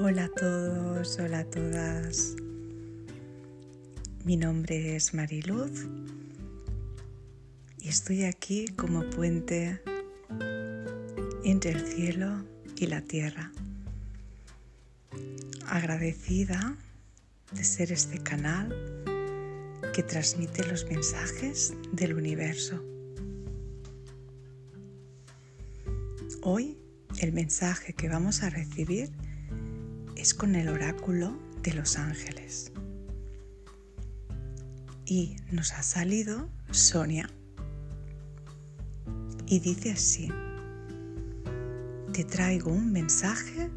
a todas. Mi nombre es Mariluz y estoy aquí como puente entre el cielo y la tierra. Agradecida de ser este canal que transmite los mensajes del universo. Hoy el mensaje que vamos a recibir es con el oráculo de los ángeles. Y nos ha salido Sonia. Y dice así, te traigo un mensaje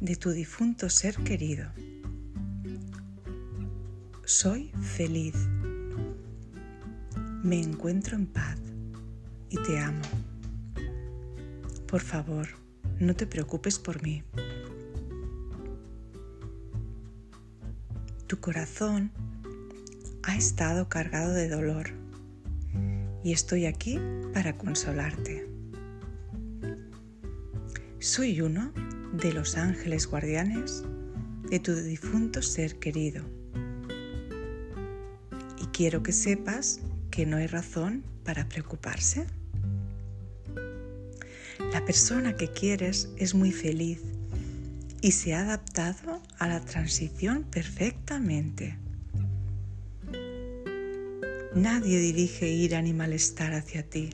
de tu difunto ser querido. Soy feliz. Me encuentro en paz y te amo. Por favor, no te preocupes por mí. Tu corazón ha estado cargado de dolor y estoy aquí para consolarte. Soy uno de los ángeles guardianes de tu difunto ser querido. Y quiero que sepas que no hay razón para preocuparse. La persona que quieres es muy feliz y se ha adaptado a la transición perfectamente. Nadie dirige ira ni malestar hacia ti,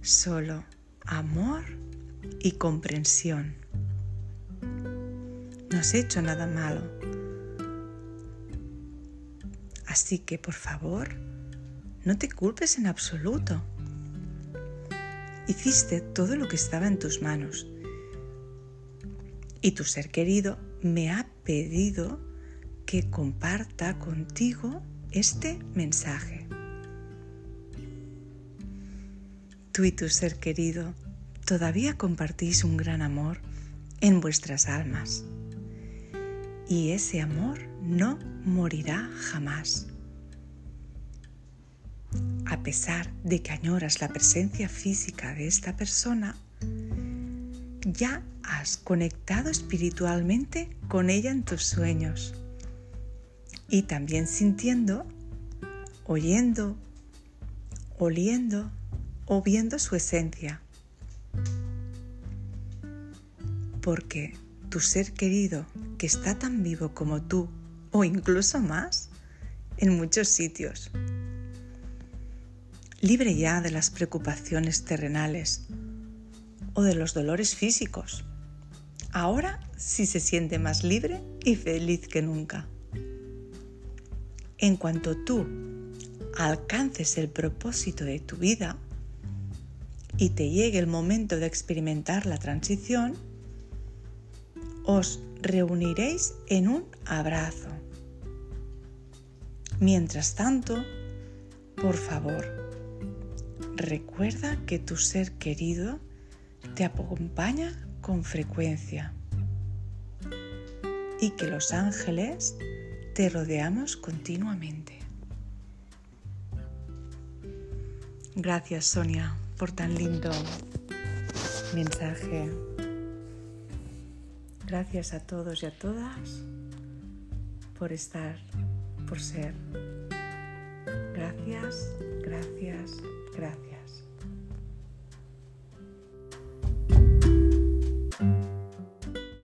solo amor y comprensión. No has hecho nada malo. Así que, por favor, no te culpes en absoluto. Hiciste todo lo que estaba en tus manos y tu ser querido me ha pedido que comparta contigo este mensaje. Tú y tu ser querido todavía compartís un gran amor en vuestras almas y ese amor no morirá jamás. A pesar de que añoras la presencia física de esta persona, ya has conectado espiritualmente con ella en tus sueños y también sintiendo, oyendo, oliendo o viendo su esencia. Porque tu ser querido, que está tan vivo como tú, o incluso más, en muchos sitios. Libre ya de las preocupaciones terrenales o de los dolores físicos. Ahora sí se siente más libre y feliz que nunca. En cuanto tú alcances el propósito de tu vida y te llegue el momento de experimentar la transición, os reuniréis en un abrazo. Mientras tanto, por favor, recuerda que tu ser querido te acompaña con frecuencia y que los ángeles te rodeamos continuamente. Gracias Sonia por tan lindo mensaje. Gracias a todos y a todas por estar, por ser. Gracias, gracias, gracias.